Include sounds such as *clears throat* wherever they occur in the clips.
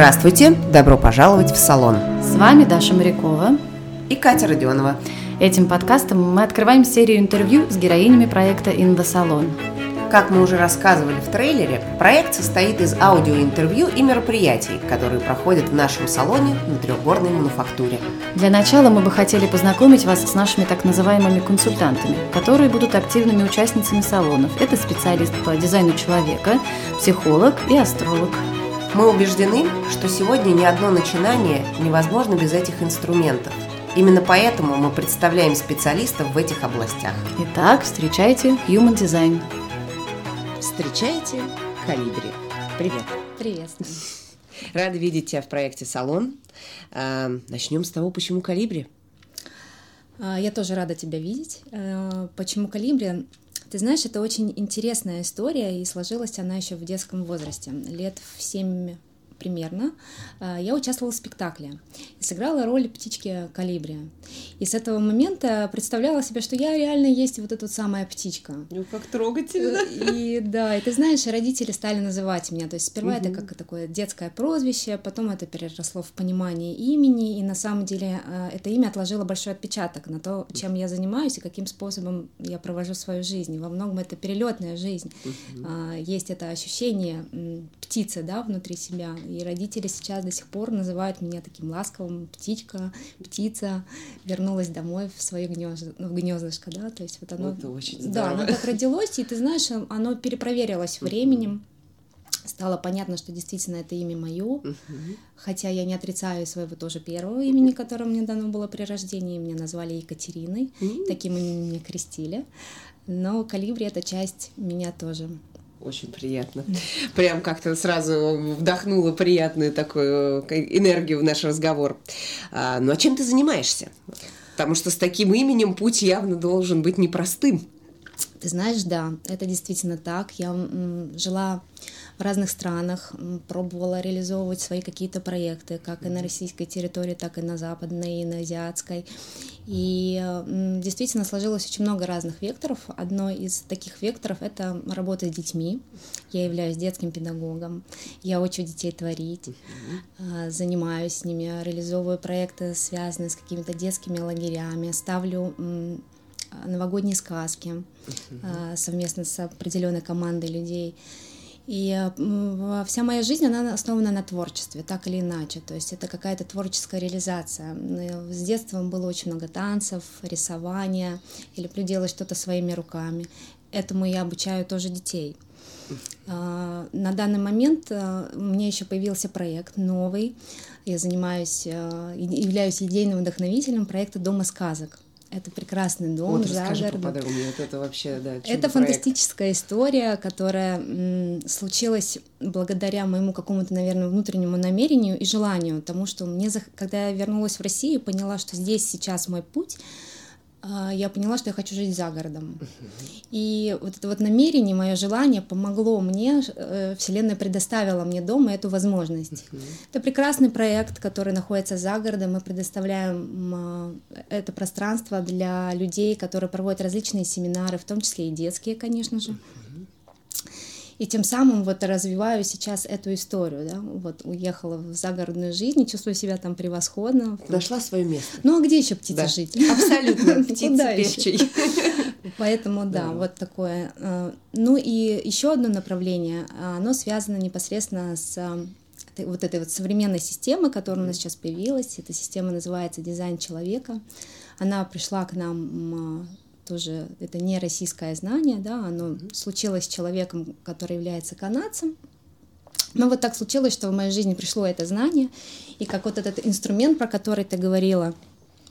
Здравствуйте, добро пожаловать в салон. С вами Даша Морякова и Катя Родионова. Этим подкастом мы открываем серию интервью с героинями проекта «In the Salon». Как мы уже рассказывали в трейлере, проект состоит из аудиоинтервью и мероприятий, которые проходят в нашем салоне на трехгорной мануфактуре. Для начала мы бы хотели познакомить вас с нашими так называемыми консультантами, которые будут активными участницами салонов. Это специалист по дизайну человека, психолог и астролог. Мы убеждены, что сегодня ни одно начинание невозможно без этих инструментов. Именно поэтому мы представляем специалистов в этих областях. Итак, встречайте Human Design. Встречайте Калибри. Привет. Приветствую. *laughs* Рада видеть тебя в проекте «Салон». А, начнем с того, почему «Калибри». А, я тоже рада тебя видеть. А, почему «Калибри»? Ты знаешь, это очень интересная история, и сложилась она еще в детском возрасте, лет в 7 примерно, а, я участвовала в спектакле и сыграла роль птички Калибри. И с этого момента представляла себе, что я реально есть вот эта вот самая птичка. Ну, как трогательно. Э, и да, и ты знаешь, родители стали называть меня. То есть сперва угу. это как такое детское прозвище, потом это переросло в понимание имени, и на самом деле а, это имя отложило большой отпечаток на то, чем я занимаюсь и каким способом я провожу свою жизнь. Во многом это перелетная жизнь. Угу. Есть это ощущение птицы, да, внутри себя. И родители сейчас до сих пор называют меня таким ласковым птичка, птица, вернулась домой в свое гнездо, в гнездышко, да, то есть вот оно... Это очень здорово. Да, оно так родилось, и ты знаешь, оно перепроверилось временем, стало понятно, что действительно это имя мое, хотя я не отрицаю своего тоже первого имени, которое мне дано было при рождении, меня назвали Екатериной, таким именем меня крестили, но Калибри это часть меня тоже. Очень приятно. Прям как-то сразу вдохнула приятную такую э, энергию в наш разговор. А, ну а чем ты занимаешься? Потому что с таким именем путь явно должен быть непростым. Ты знаешь, да, это действительно так. Я жила в разных странах, пробовала реализовывать свои какие-то проекты, как и на российской территории, так и на западной, и на азиатской. И действительно сложилось очень много разных векторов. Одно из таких векторов — это работа с детьми. Я являюсь детским педагогом, я учу детей творить, uh-huh. занимаюсь с ними, реализовываю проекты, связанные с какими-то детскими лагерями, ставлю новогодние сказки uh-huh. совместно с определенной командой людей. И вся моя жизнь, она основана на творчестве, так или иначе. То есть это какая-то творческая реализация. С детства было очень много танцев, рисования. Я люблю делать что-то своими руками. Этому я обучаю тоже детей. А, на данный момент а, у меня еще появился проект новый. Я занимаюсь, а, являюсь идейным вдохновителем проекта «Дома сказок». Это прекрасный дом, вот, расскажи загородный. поподробнее, вот это вообще, да, Это фантастическая история, которая м, случилась благодаря моему какому-то, наверное, внутреннему намерению и желанию, тому, что мне, когда я вернулась в Россию, поняла, что здесь сейчас мой путь, я поняла, что я хочу жить за городом. И вот это вот намерение, мое желание помогло мне, э, Вселенная предоставила мне дома эту возможность. Это прекрасный проект, который находится за городом. Мы предоставляем а, это пространство для людей, которые проводят различные семинары, в том числе и детские, конечно же и тем самым вот развиваю сейчас эту историю, да, вот уехала в загородную жизнь, чувствую себя там превосходно. Нашла свое место. Ну а где еще птица да. жить? Абсолютно, *laughs* птица певчей. *laughs* Поэтому да, вот такое. Э, ну и еще одно направление, оно связано непосредственно с э, вот этой вот современной системой, которая у нас сейчас появилась. Эта система называется дизайн человека. Она пришла к нам тоже это не российское знание, да, оно случилось с человеком, который является канадцем. Но вот так случилось, что в моей жизни пришло это знание, и как вот этот инструмент, про который ты говорила,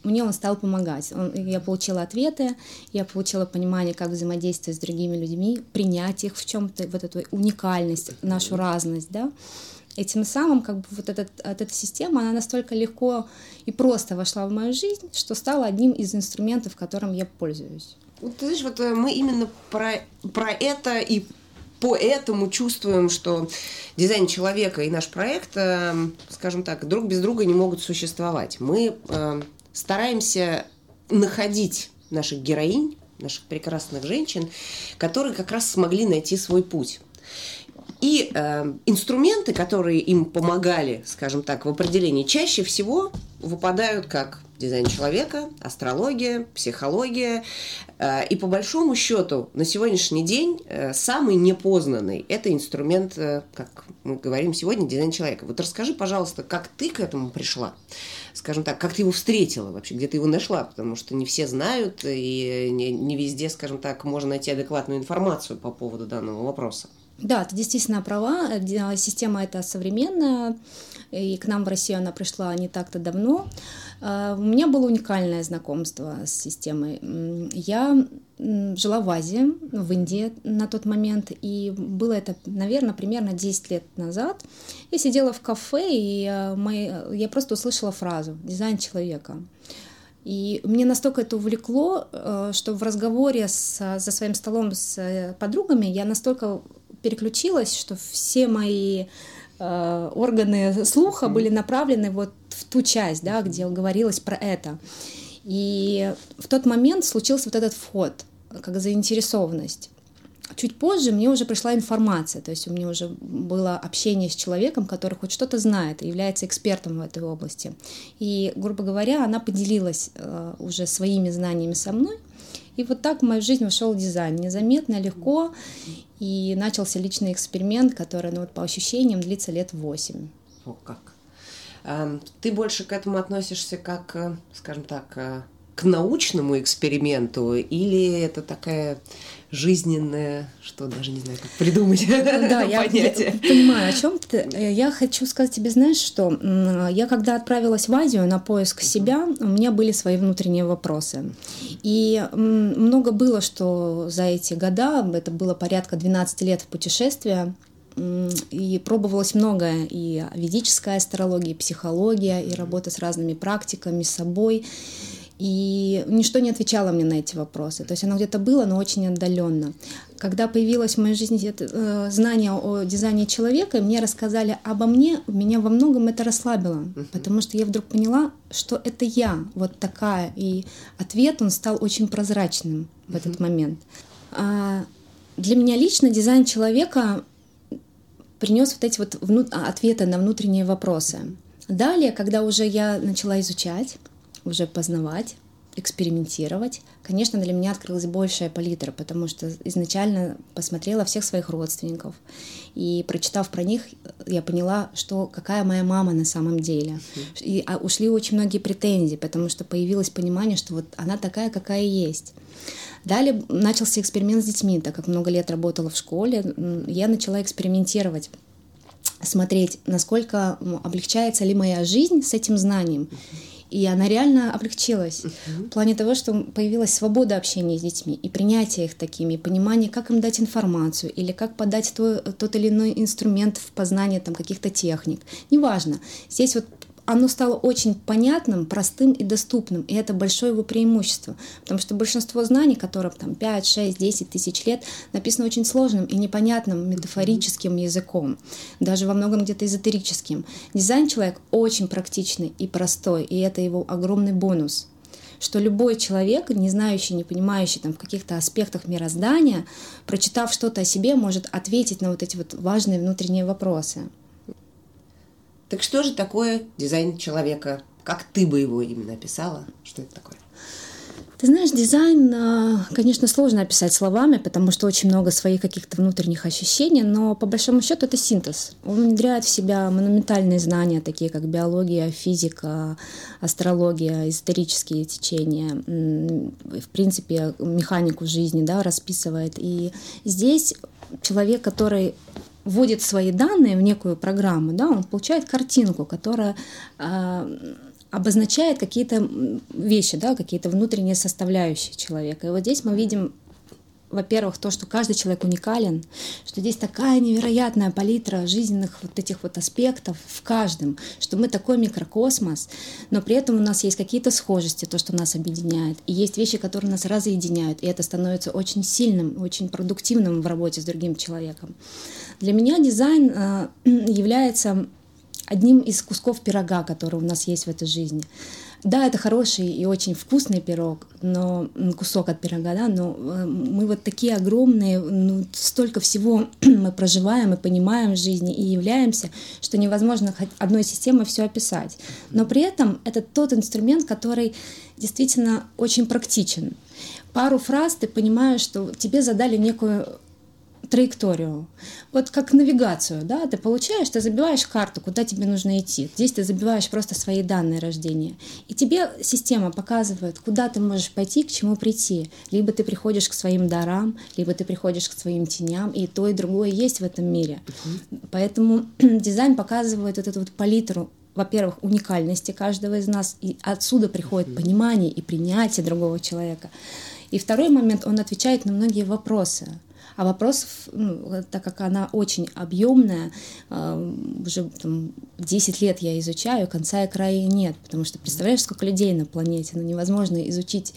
мне он стал помогать. Он, я получила ответы, я получила понимание, как взаимодействовать с другими людьми, принять их в чем-то, вот эту уникальность, нашу разность, да. И тем самым как бы вот этот, эта система, она настолько легко и просто вошла в мою жизнь, что стала одним из инструментов, которым я пользуюсь. Вот, ты знаешь, вот э, мы именно про, про это и поэтому чувствуем, что дизайн человека и наш проект, э, скажем так, друг без друга не могут существовать. Мы э, стараемся находить наших героинь, наших прекрасных женщин, которые как раз смогли найти свой путь. И э, инструменты, которые им помогали, скажем так, в определении, чаще всего выпадают как дизайн человека, астрология, психология. Э, и по большому счету на сегодняшний день э, самый непознанный – это инструмент, э, как мы говорим сегодня, дизайн человека. Вот расскажи, пожалуйста, как ты к этому пришла? Скажем так, как ты его встретила вообще, где ты его нашла? Потому что не все знают, и не, не везде, скажем так, можно найти адекватную информацию по поводу данного вопроса. Да, ты действительно права. Система эта современная, и к нам в Россию она пришла не так-то давно. А, у меня было уникальное знакомство с системой. Я жила в Азии, в Индии на тот момент, и было это, наверное, примерно 10 лет назад. Я сидела в кафе, и а, мы, я просто услышала фразу «дизайн человека». И мне настолько это увлекло, э, что в разговоре с, за своим столом с э, подругами я настолько переключилась, что все мои э, органы слуха были направлены вот в ту часть, да, где говорилось про это. И в тот момент случился вот этот вход, как заинтересованность. Чуть позже мне уже пришла информация, то есть у меня уже было общение с человеком, который хоть что-то знает является экспертом в этой области. И, грубо говоря, она поделилась э, уже своими знаниями со мной, и вот так в мою жизнь вошел дизайн. Незаметно, легко. И начался личный эксперимент, который, ну вот по ощущениям, длится лет восемь. О, как. Ты больше к этому относишься как, э, скажем так, э, к научному эксперименту или это такая жизненная, что даже не знаю, как придумать да, *laughs* я, я понимаю, о чем ты. Я хочу сказать тебе, знаешь, что я когда отправилась в Азию на поиск себя, у меня были свои внутренние вопросы. И много было, что за эти года, это было порядка 12 лет в путешествии, и пробовалось многое, и ведическая астрология, и психология, и работа с разными практиками, с собой. И ничто не отвечало мне на эти вопросы. То есть оно где-то было, но очень отдаленно. Когда появилось в моей жизни это, знание о дизайне человека, мне рассказали обо мне, меня во многом это расслабило, uh-huh. потому что я вдруг поняла, что это я, вот такая. И ответ, он стал очень прозрачным в этот момент. А для меня лично дизайн человека принес вот эти вот вну- ответы на внутренние вопросы. Далее, когда уже я начала изучать, уже познавать, экспериментировать. Конечно, для меня открылась большая палитра, потому что изначально посмотрела всех своих родственников. И прочитав про них, я поняла, что какая моя мама на самом деле. И а, ушли очень многие претензии, потому что появилось понимание, что вот она такая, какая есть. Далее начался эксперимент с детьми, так как много лет работала в школе, я начала экспериментировать смотреть, насколько облегчается ли моя жизнь с этим знанием. И она реально облегчилась uh-huh. в плане того, что появилась свобода общения с детьми и принятие их такими, и понимание, как им дать информацию или как подать то, тот или иной инструмент в познание там, каких-то техник. Неважно. Здесь вот оно стало очень понятным, простым и доступным. И это большое его преимущество. Потому что большинство знаний, которым там 5, 6, 10 тысяч лет, написано очень сложным и непонятным метафорическим языком. Даже во многом где-то эзотерическим. Дизайн человек очень практичный и простой. И это его огромный бонус что любой человек, не знающий, не понимающий там, в каких-то аспектах мироздания, прочитав что-то о себе, может ответить на вот эти вот важные внутренние вопросы. Так что же такое дизайн человека? Как ты бы его именно описала? Что это такое? Ты знаешь, дизайн, а, конечно, сложно описать словами, потому что очень много своих каких-то внутренних ощущений, но по большому счету это синтез. Он внедряет в себя монументальные знания, такие как биология, физика, астрология, исторические течения, в принципе, механику жизни да, расписывает. И здесь человек, который вводит свои данные в некую программу, да, он получает картинку, которая э, обозначает какие-то вещи, да, какие-то внутренние составляющие человека. И вот здесь мы видим во-первых, то, что каждый человек уникален, что здесь такая невероятная палитра жизненных вот этих вот аспектов в каждом, что мы такой микрокосмос, но при этом у нас есть какие-то схожести, то, что нас объединяет, и есть вещи, которые нас разъединяют, и это становится очень сильным, очень продуктивным в работе с другим человеком. Для меня дизайн э, *clears throat* является одним из кусков пирога, который у нас есть в этой жизни. Да, это хороший и очень вкусный пирог, но кусок от пирога, да, но э, мы вот такие огромные, ну, столько всего *clears throat* мы проживаем и понимаем в жизни и являемся, что невозможно одной системой все описать. Но при этом это тот инструмент, который действительно очень практичен. Пару фраз ты понимаешь, что тебе задали некую траекторию. Вот как навигацию, да, ты получаешь, ты забиваешь карту, куда тебе нужно идти. Здесь ты забиваешь просто свои данные рождения. И тебе система показывает, куда ты можешь пойти, к чему прийти. Либо ты приходишь к своим дарам, либо ты приходишь к своим теням, и то, и другое есть в этом мире. Поэтому *clears throat* дизайн показывает вот эту вот палитру во-первых, уникальности каждого из нас, и отсюда приходит понимание и принятие другого человека. И второй момент, он отвечает на многие вопросы. А вопросов, ну, так как она очень объемная, э, уже там, 10 лет я изучаю, конца и края нет, потому что представляешь, сколько людей на планете, ну невозможно изучить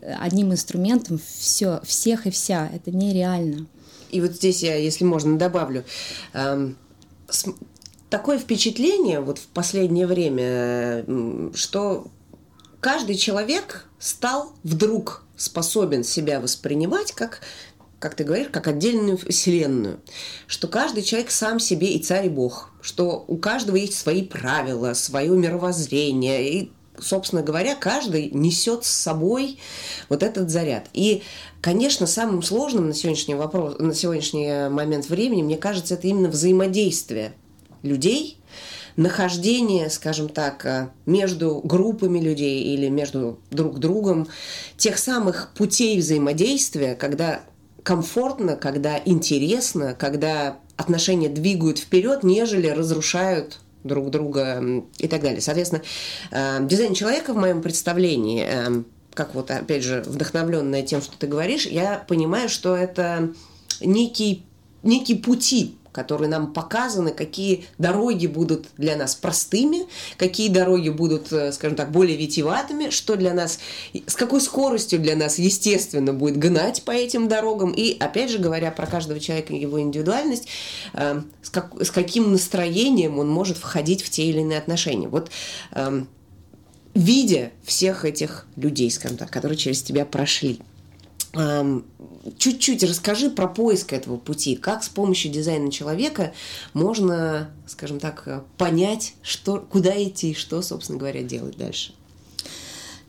э, одним инструментом все, всех и вся, это нереально. И вот здесь я, если можно, добавлю, эм, такое впечатление вот в последнее время, что каждый человек стал вдруг способен себя воспринимать как как ты говоришь, как отдельную вселенную, что каждый человек сам себе и царь и бог, что у каждого есть свои правила, свое мировоззрение, и, собственно говоря, каждый несет с собой вот этот заряд. И, конечно, самым сложным на сегодняшний, вопрос, на сегодняшний момент времени, мне кажется, это именно взаимодействие людей, нахождение, скажем так, между группами людей или между друг другом тех самых путей взаимодействия, когда комфортно, когда интересно, когда отношения двигают вперед, нежели разрушают друг друга и так далее. Соответственно, э, дизайн человека в моем представлении, э, как вот опять же вдохновленная тем, что ты говоришь, я понимаю, что это некий, некий пути которые нам показаны, какие дороги будут для нас простыми, какие дороги будут, э, скажем так, более витиеватыми, что для нас, с какой скоростью для нас, естественно, будет гнать по этим дорогам. И, опять же, говоря про каждого человека и его индивидуальность, э, с, как, с каким настроением он может входить в те или иные отношения. Вот э, видя всех этих людей, скажем так, которые через тебя прошли, чуть-чуть расскажи про поиск этого пути. Как с помощью дизайна человека можно, скажем так, понять, что, куда идти, что, собственно говоря, делать дальше?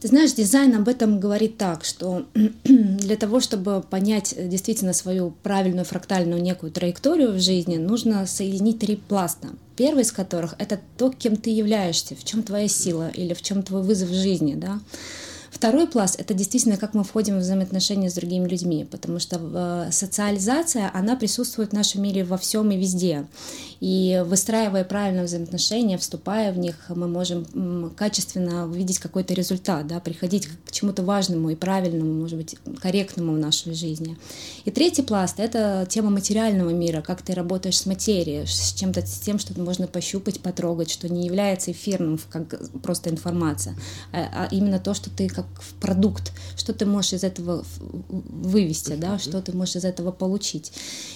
Ты знаешь, дизайн об этом говорит так, что *clears throat* для того, чтобы понять действительно свою правильную фрактальную некую траекторию в жизни, нужно соединить три пласта. Первый из которых — это то, кем ты являешься, в чем твоя сила или в чем твой вызов в жизни. Да? Второй пласт — это действительно как мы входим в взаимоотношения с другими людьми, потому что э, социализация, она присутствует в нашем мире во всем и везде. И выстраивая правильные взаимоотношения, вступая в них, мы можем качественно увидеть какой-то результат, да, приходить к чему-то важному и правильному, может быть, корректному в нашей жизни. И третий пласт — это тема материального мира, как ты работаешь с материей, с чем-то, с тем, что можно пощупать, потрогать, что не является эфирным, как просто информация, а, а именно то, что ты как продукт, что ты можешь из этого вывести, да, что ты можешь из этого получить.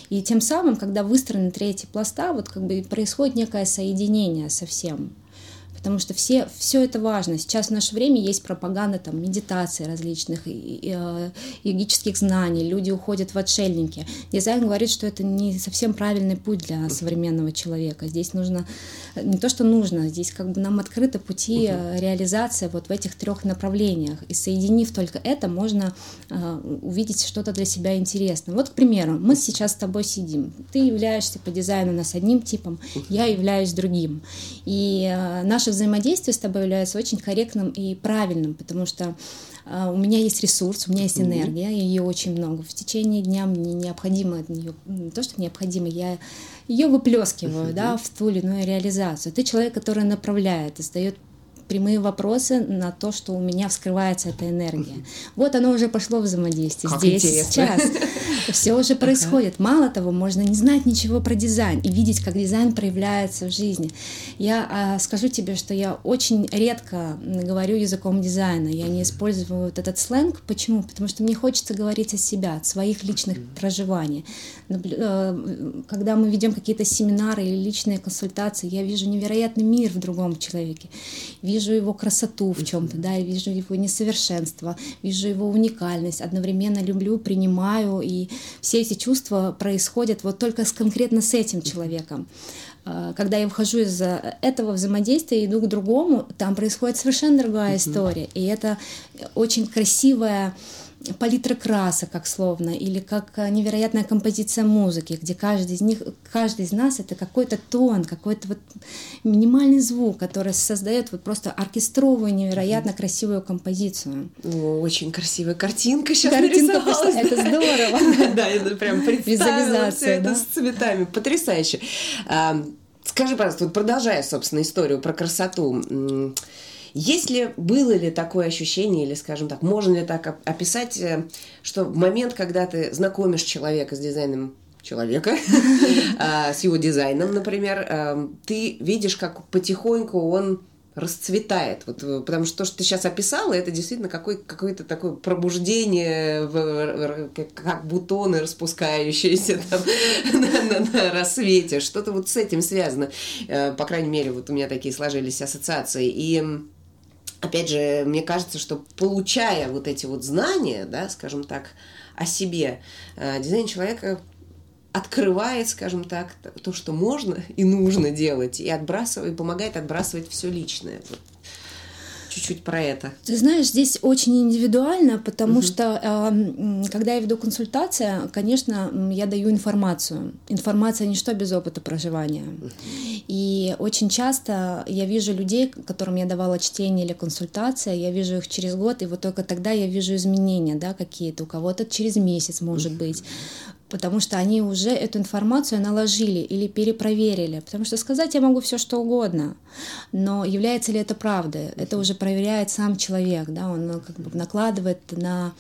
И тем самым, когда выстроены третьи пласта, вот как бы происходит некое соединение со всем потому что все, все это важно. Сейчас в наше время есть пропаганда там, медитации различных, э, йогических знаний, люди уходят в отшельники. Дизайн говорит, что это не совсем правильный путь для современного человека. Здесь нужно, не то что нужно, здесь как бы нам открыты пути uh реализации вот в этих трех направлениях. И соединив только это, можно э, увидеть что-то для себя интересное. Вот, к примеру, мы сейчас с тобой сидим. Ты являешься по дизайну нас одним типом, я являюсь другим. И э, наша взаимодействие с тобой является очень корректным и правильным, потому что э, у меня есть ресурс, у меня есть энергия, ее очень много. В течение дня мне необходимо от нее, не то, что необходимо, я ее выплескиваю, да, в ту или иную реализацию. Ты человек, который направляет, задает прямые вопросы на то, что у меня вскрывается эта энергия. Вот оно уже пошло взаимодействие. Как Здесь, интересно. сейчас. *laughs* Все уже происходит. Мало того, можно не знать ничего про дизайн и видеть, как дизайн проявляется в жизни. Я а, скажу тебе, что я очень редко говорю языком дизайна. Я не использую вот этот сленг. Почему? Потому что мне хочется говорить о себя, от своих личных проживаний. Э, когда мы ведем какие-то семинары или личные консультации, я вижу невероятный мир в другом человеке. Вижу его красоту в чем-то, да, я вижу его несовершенство, вижу его уникальность, одновременно люблю, принимаю, и все эти чувства происходят вот только с, конкретно с этим человеком. А, когда я выхожу из этого взаимодействия и иду к другому, там происходит совершенно другая история. И это очень красивая палитра красок, как словно, или как э, невероятная композиция музыки, где каждый из них, каждый из нас это какой-то тон, какой-то вот минимальный звук, который создает вот просто оркестровую, невероятно красивую композицию. О, очень красивая картинка сейчас Картинка пошла, это здорово. *laughs* Да, это прям представила все это с цветами, потрясающе. Скажи, пожалуйста, вот продолжая, собственно, историю про красоту, есть ли, было ли такое ощущение, или, скажем так, можно ли так описать, э, что в момент, когда ты знакомишь человека с дизайном человека, *laughs* а, с его дизайном, например, э, ты видишь, как потихоньку он расцветает. Вот, э, потому что то, что ты сейчас описала, это действительно какой, какое-то такое пробуждение, в, как бутоны распускающиеся там *laughs* на, на, на рассвете. Что-то вот с этим связано. По крайней мере, вот у меня такие сложились ассоциации. И опять же, мне кажется, что получая вот эти вот знания, да, скажем так, о себе, э, дизайн человека открывает, скажем так, то, что можно и нужно делать, и отбрасывает, помогает отбрасывать все личное. Вот чуть-чуть про это. Ты знаешь, здесь очень индивидуально, потому угу. что э, когда я веду консультацию, конечно, я даю информацию. Информация ничто без опыта проживания. Угу. И очень часто я вижу людей, которым я давала чтение или консультация, я вижу их через год, и вот только тогда я вижу изменения, да, какие-то. У кого-то через месяц, может быть потому что они уже эту информацию наложили или перепроверили. Потому что сказать я могу все что угодно, но является ли это правдой, это уже проверяет сам человек, да, он ну, как бы накладывает на,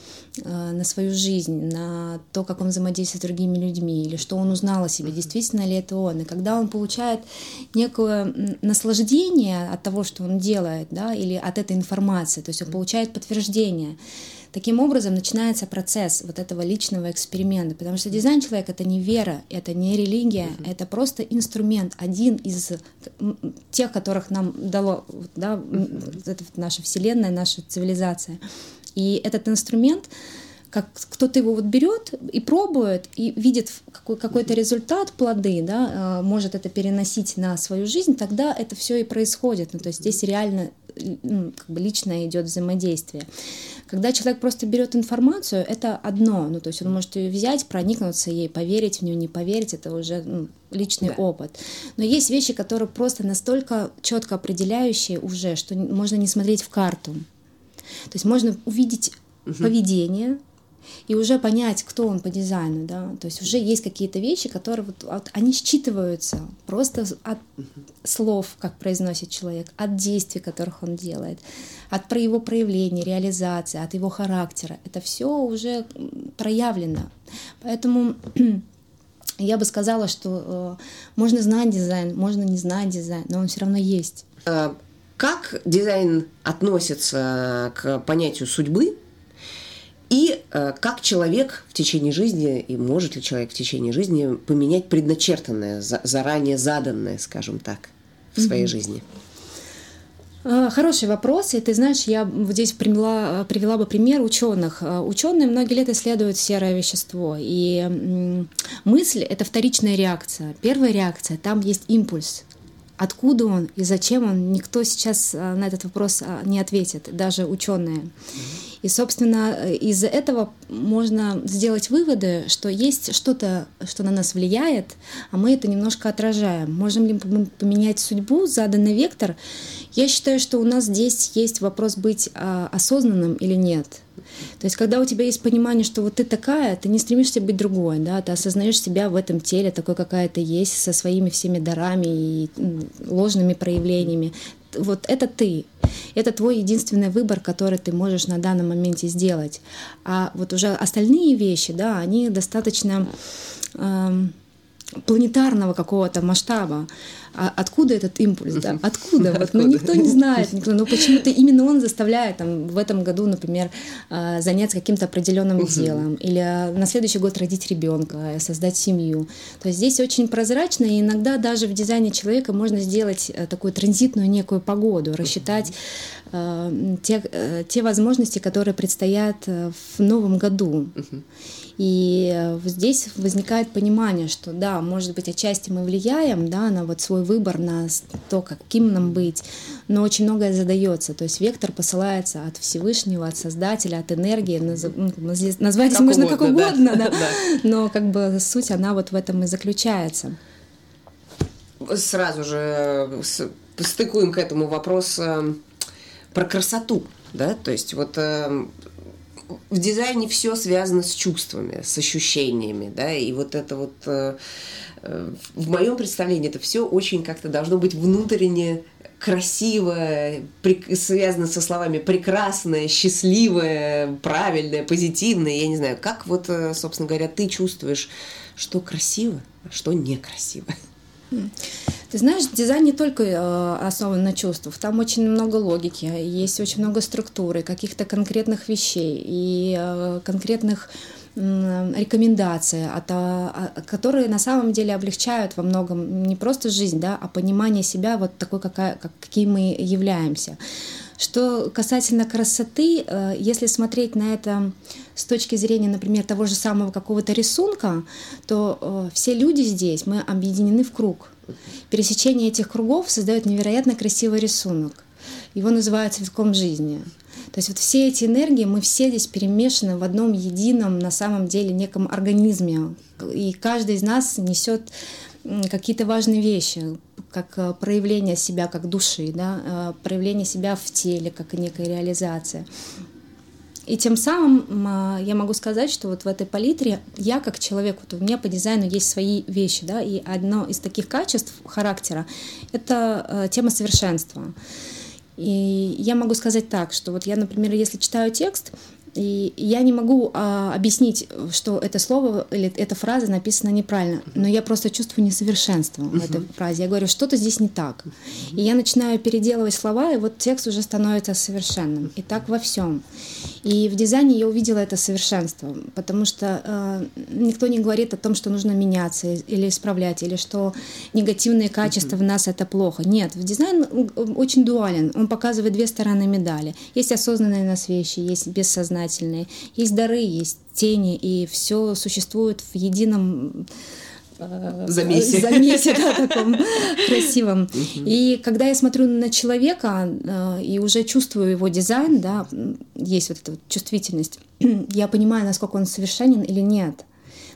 э, на свою жизнь, на то, как он взаимодействует с другими людьми, или что он узнал о себе, действительно ли это он. И когда он получает некое наслаждение от того, что он делает, да, или от этой информации, то есть он получает подтверждение, Таким образом начинается процесс вот этого личного эксперимента, потому что дизайн человека это не вера, это не религия, mm-hmm. это просто инструмент, один из тех, которых нам дало да, mm-hmm. это наша вселенная, наша цивилизация. И этот инструмент, как кто-то его вот берет и пробует, и видит какой, какой-то результат, плоды, да, а, может это переносить на свою жизнь, тогда это все и происходит. Ну, то есть здесь реально ну, как бы личное идет взаимодействие. Когда человек просто берет информацию, это одно, ну то есть он может ее взять, проникнуться ей, поверить в нее, не поверить, это уже ну, личный да. опыт. Но есть вещи, которые просто настолько четко определяющие уже, что можно не смотреть в карту. То есть можно увидеть угу. поведение, и уже понять, кто он по дизайну, да, то есть уже есть какие-то вещи, которые вот, вот они считываются просто от слов, как произносит человек, от действий, которых он делает, от про его проявления, реализации, от его характера. Это все уже проявлено. Поэтому *clears throat* я бы сказала, что э, можно знать дизайн, можно не знать дизайн, но он все равно есть. А как дизайн относится к понятию судьбы и э, как человек в течение жизни, и может ли человек в течение жизни поменять предначертанное, за, заранее заданное, скажем так, в своей mm-hmm. жизни? А, хороший вопрос. И ты знаешь, я здесь привела, привела бы пример ученых. А, ученые многие лет исследуют серое вещество. И мысль — это вторичная реакция. Первая реакция — там есть импульс. Откуда он и зачем он, никто сейчас а, на этот вопрос не ответит, даже ученые. Mm-hmm. И, собственно, из этого можно сделать выводы, что есть что-то, что на нас влияет, а мы это немножко отражаем. Можем ли мы поменять судьбу, заданный вектор? Я считаю, что у нас здесь есть вопрос быть а, осознанным или нет. То есть, когда у тебя есть понимание, что вот ты такая, ты не стремишься быть другой, да, ты осознаешь себя в этом теле, такой, какая ты есть, со своими всеми дарами и ложными проявлениями вот это ты, это твой единственный выбор, который ты можешь на данном моменте сделать. А вот уже остальные вещи, да, они достаточно э, планетарного какого-то масштаба. А откуда этот импульс, да? *laughs* Откуда? Вот, ну, никто не знает, никто, но почему-то именно он заставляет там, в этом году, например, а, заняться каким-то определенным делом или на следующий год родить ребенка, создать семью. То есть здесь очень прозрачно, и иногда даже в дизайне человека можно сделать э, такую транзитную некую погоду, рассчитать э, те, э, те возможности, которые предстоят в новом году. И э, здесь возникает понимание, что да, может быть, отчасти мы влияем да, на вот свой выбор, на то, каким нам быть, но очень многое задается. То есть вектор посылается от Всевышнего, от Создателя, от энергии, ну, назвать как можно угодно, как угодно, да. *laughs* Да. но как бы суть, она вот в этом и заключается. Сразу же э, стыкуем к этому вопрос э, про красоту, да, то есть вот в дизайне все связано с чувствами, с ощущениями, да, и вот это вот э, э, в моем представлении это все очень как-то должно быть внутренне красивое, связано со словами прекрасное, счастливое, правильное, позитивное. Я не знаю, как вот, э, собственно говоря, ты чувствуешь, что красиво, а что некрасиво. Ты знаешь, дизайн не только э, основан на чувствах, там очень много логики, есть очень много структуры, каких-то конкретных вещей и э, конкретных рекомендации, которые на самом деле облегчают во многом не просто жизнь, да, а понимание себя вот такой, какая, как, какие мы являемся. Что касательно красоты, э, если смотреть на это с точки зрения, например, того же самого какого-то рисунка, то э, все люди здесь, мы объединены в круг. Пересечение этих кругов создает невероятно красивый рисунок. Его называют цветком жизни. То есть вот все эти энергии, мы все здесь перемешаны в одном едином, на самом деле, неком организме. И каждый из нас несет какие-то важные вещи, как э, проявление себя как души, да, э, проявление себя в теле, как некая реализация. И тем самым а, я могу сказать, что вот в этой палитре я как человек, вот у меня по дизайну есть свои вещи, да, и одно из таких качеств характера — это э, тема совершенства. И я могу сказать так, что вот я, например, если читаю текст, и я не могу а, объяснить, что это слово или эта фраза написана неправильно, но я просто чувствую несовершенство uh-huh. в этой фразе. Я говорю, что-то здесь не так. Uh-huh. И я начинаю переделывать слова, и вот текст уже становится совершенным. И так во всем. И в дизайне я увидела это совершенство, потому что э, никто не говорит о том, что нужно меняться или исправлять, или что негативные качества uh-huh. в нас это плохо. Нет, в дизайн очень дуален. Он показывает две стороны медали. Есть осознанные нас вещи, есть бессознательные сознательные. Есть дары, есть тени, и все существует в едином э, замесе, замесе да, таком *laughs* красивом. И когда я смотрю на человека э, и уже чувствую его дизайн, да, есть вот эта чувствительность, *clears throat* я понимаю, насколько он совершенен или нет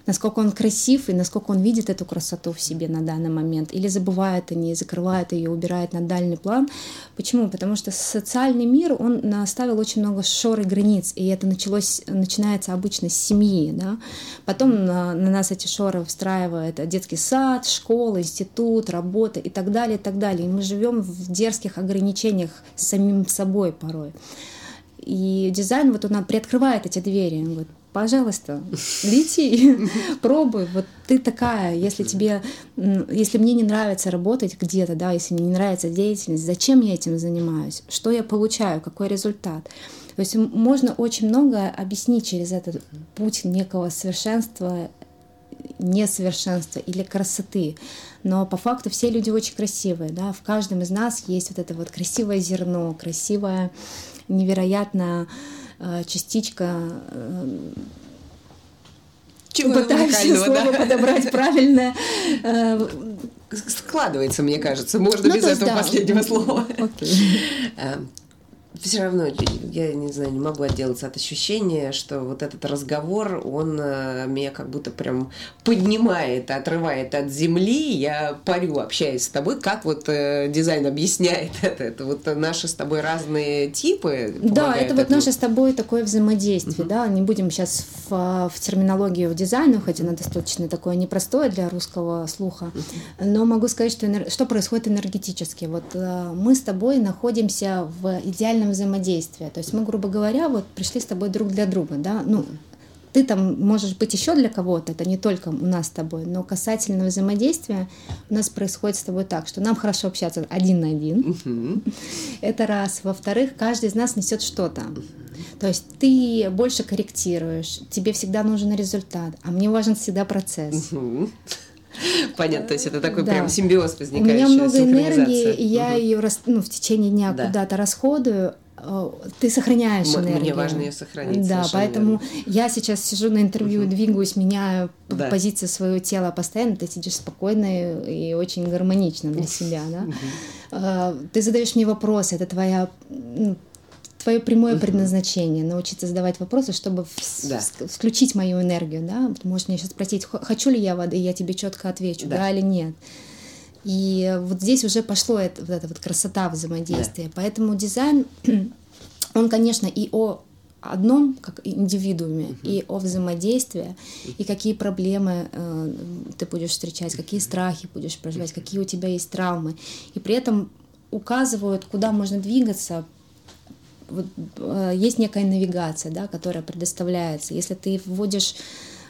насколько он красив и насколько он видит эту красоту в себе на данный момент, или забывает о ней, закрывает ее, убирает на дальний план. Почему? Потому что социальный мир, он наставил очень много шор и границ, и это началось, начинается обычно с семьи, да? потом на, на нас эти шоры встраивает детский сад, школа, институт, работа и так далее, и так далее. И мы живем в дерзких ограничениях с самим собой порой. И дизайн, вот он приоткрывает эти двери. Он говорит, пожалуйста, *laughs* лети, *laughs* пробуй. Вот ты такая, если тебе, если мне не нравится работать где-то, да, если мне не нравится деятельность, зачем я этим занимаюсь? Что я получаю? Какой результат? То есть можно очень много объяснить через этот путь некого совершенства, несовершенства или красоты. Но по факту все люди очень красивые, да, в каждом из нас есть вот это вот красивое зерно, красивое, невероятно частичка э, чего пытаемся слово да? подобрать правильное. Э, Складывается, мне кажется. Можно ну, без этого да. последнего слова. Okay все равно, я не знаю, не могу отделаться от ощущения, что вот этот разговор, он э, меня как будто прям поднимает, отрывает от земли. Я парю, общаясь с тобой, как вот э, дизайн объясняет *laughs* это. Это вот наши с тобой разные типы. Да, это этому. вот наше с тобой такое взаимодействие, uh-huh. да. Не будем сейчас в, в терминологию дизайна, хотя она достаточно такое непростое для русского слуха, uh-huh. но могу сказать, что, что происходит энергетически. Вот э, мы с тобой находимся в идеальном взаимодействия. То есть мы, грубо говоря, вот пришли с тобой друг для друга, да, ну, ты там можешь быть еще для кого-то, это не только у нас с тобой, но касательно взаимодействия у нас происходит с тобой так, что нам хорошо общаться один на один. Это раз. Во-вторых, каждый из нас несет что-то. То есть ты больше корректируешь, тебе всегда нужен результат, а мне важен всегда процесс. Понятно, то есть это такой да. прям симбиоз возникающий. У меня много энергии, и я угу. ее ну, в течение дня да. куда-то расходую, Э, ты сохраняешь М- энергию. Мне важно ее сохранить. Да, поэтому верно. я сейчас сижу на интервью, угу. двигаюсь, меняю да. позицию своего тела постоянно, ты сидишь спокойно и очень гармонично для себя, да. Угу. Ты задаешь мне вопросы, это твоя твое прямое uh предназначение научиться задавать вопросы, чтобы да. включить мою энергию, да. Ты можешь меня сейчас спросить, хочу ли я воды, и я тебе четко отвечу, да, да или нет. И вот здесь уже пошло это, вот эта вот красота взаимодействия. Да. Поэтому дизайн, *clears throat* он, конечно, и о одном как индивидууме uh-huh. и о взаимодействии и какие проблемы э, ты будешь встречать, какие страхи будешь проживать, какие у тебя есть травмы, и при этом указывают, куда можно двигаться. Вот, э, есть некая навигация, да, которая предоставляется. Если ты вводишь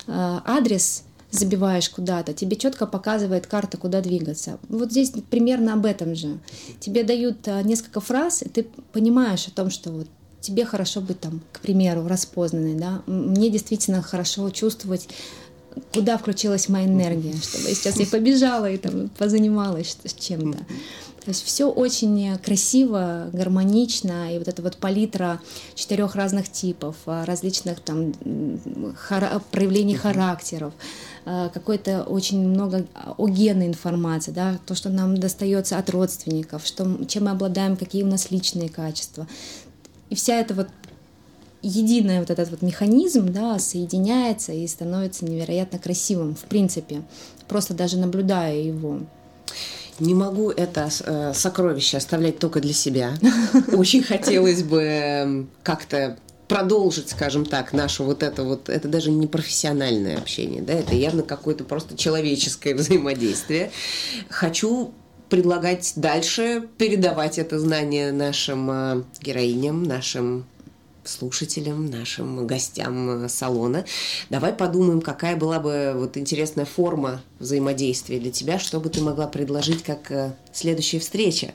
э, адрес забиваешь куда-то, тебе четко показывает карта, куда двигаться. Вот здесь примерно об этом же. Тебе дают а, несколько фраз, и ты понимаешь о том, что вот тебе хорошо быть там, к примеру, распознанной, да, мне действительно хорошо чувствовать куда включилась моя энергия, чтобы сейчас я побежала и там позанималась чем-то. То есть все очень красиво, гармонично, и вот эта вот палитра четырех разных типов, а, различных там хара- проявлений характеров, а, какой-то очень много огенной информации, да, то, что нам достается от родственников, что, чем мы обладаем, какие у нас личные качества. И вся эта вот единый вот этот вот механизм, да, соединяется и становится невероятно красивым, в принципе, просто даже наблюдая его. Не могу это э, сокровище оставлять только для себя. *laughs* Очень хотелось бы эм, как-то продолжить, скажем так, нашу вот это вот, это даже не профессиональное общение, да, это явно какое-то просто человеческое *laughs* взаимодействие. Хочу предлагать дальше передавать это знание нашим э, героиням, нашим слушателям, нашим гостям э, салона. Давай подумаем, какая была бы вот интересная форма взаимодействия для тебя, что бы ты могла предложить как э, следующая встреча.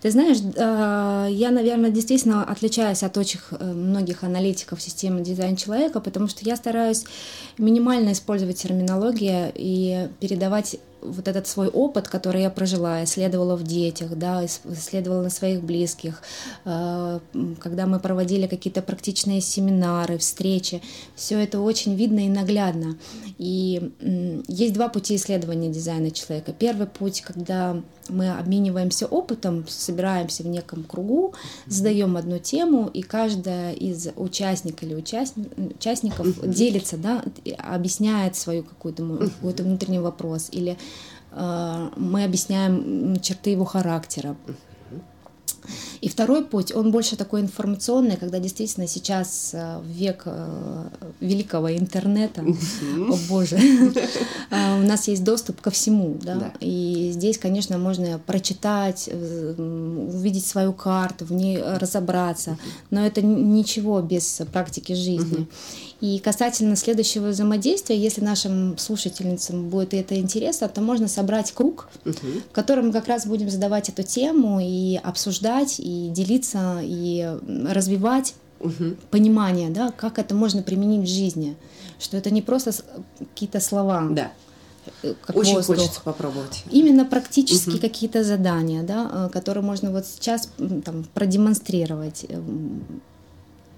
Ты знаешь, я, наверное, действительно отличаюсь от очень многих аналитиков системы дизайн человека, потому что я стараюсь минимально использовать терминологию и передавать вот этот свой опыт, который я прожила, исследовала в детях, да, исследовала на своих близких, э, когда мы проводили какие-то практичные семинары, встречи, все это очень видно и наглядно. И есть два пути исследования дизайна человека. Первый путь, когда мы обмениваемся опытом, собираемся в неком кругу, задаем одну тему, и каждая из участников или участников, участников делится, да, объясняет свою какую-то какой-то внутренний вопрос. Или э, мы объясняем черты его характера. И второй путь, он больше такой информационный, когда действительно сейчас э, в век э, великого интернета, о боже, э, *laughs* у нас есть доступ ко всему, да? и здесь, конечно, можно прочитать, увидеть свою карту, в ней разобраться, но это ничего без практики жизни. И касательно следующего взаимодействия, если нашим слушательницам будет это интересно, то можно собрать круг, угу. в котором мы как раз будем задавать эту тему и обсуждать, и делиться, и развивать угу. понимание, да, как это можно применить в жизни, что это не просто какие-то слова. Да. Э, как Очень воздух. хочется попробовать. Именно практически угу. какие-то задания, да, э, которые можно вот сейчас там продемонстрировать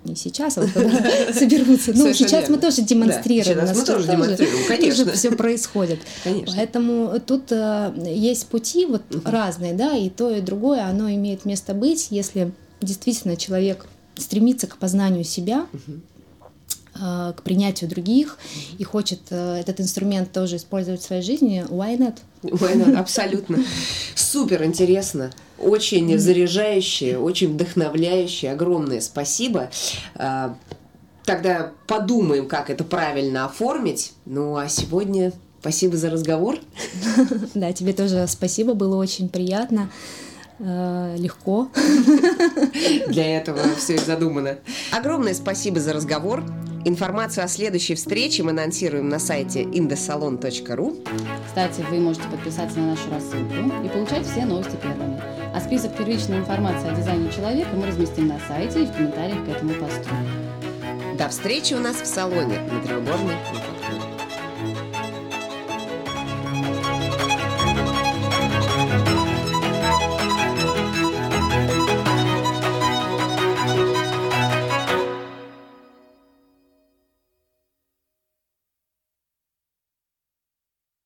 не сейчас, а вот когда *laughs* соберутся. Ну, сейчас мы тоже демонстрируем. Да, *laughs* мы тоже демонстрируем, конечно. Все происходит. Поэтому тут э, есть пути вот разные, да, и то, и другое, оно имеет место быть, если действительно человек стремится к познанию себя, угу к принятию других и хочет э, этот инструмент тоже использовать в своей жизни, why not? Why not? *laughs* Абсолютно. Супер интересно очень заряжающее, очень вдохновляющее. Огромное спасибо. А, тогда подумаем, как это правильно оформить. Ну а сегодня спасибо за разговор. *laughs* Да, тебе тоже спасибо, было очень приятно а, легко. *laughs* Для этого все и задумано. Огромное спасибо за разговор. Информацию о следующей встрече мы анонсируем на сайте indosalon.ru. Кстати, вы можете подписаться на нашу рассылку и получать все новости первыми. А список первичной информации о дизайне человека мы разместим на сайте и в комментариях к этому посту. До встречи у нас в салоне на мануфактуре.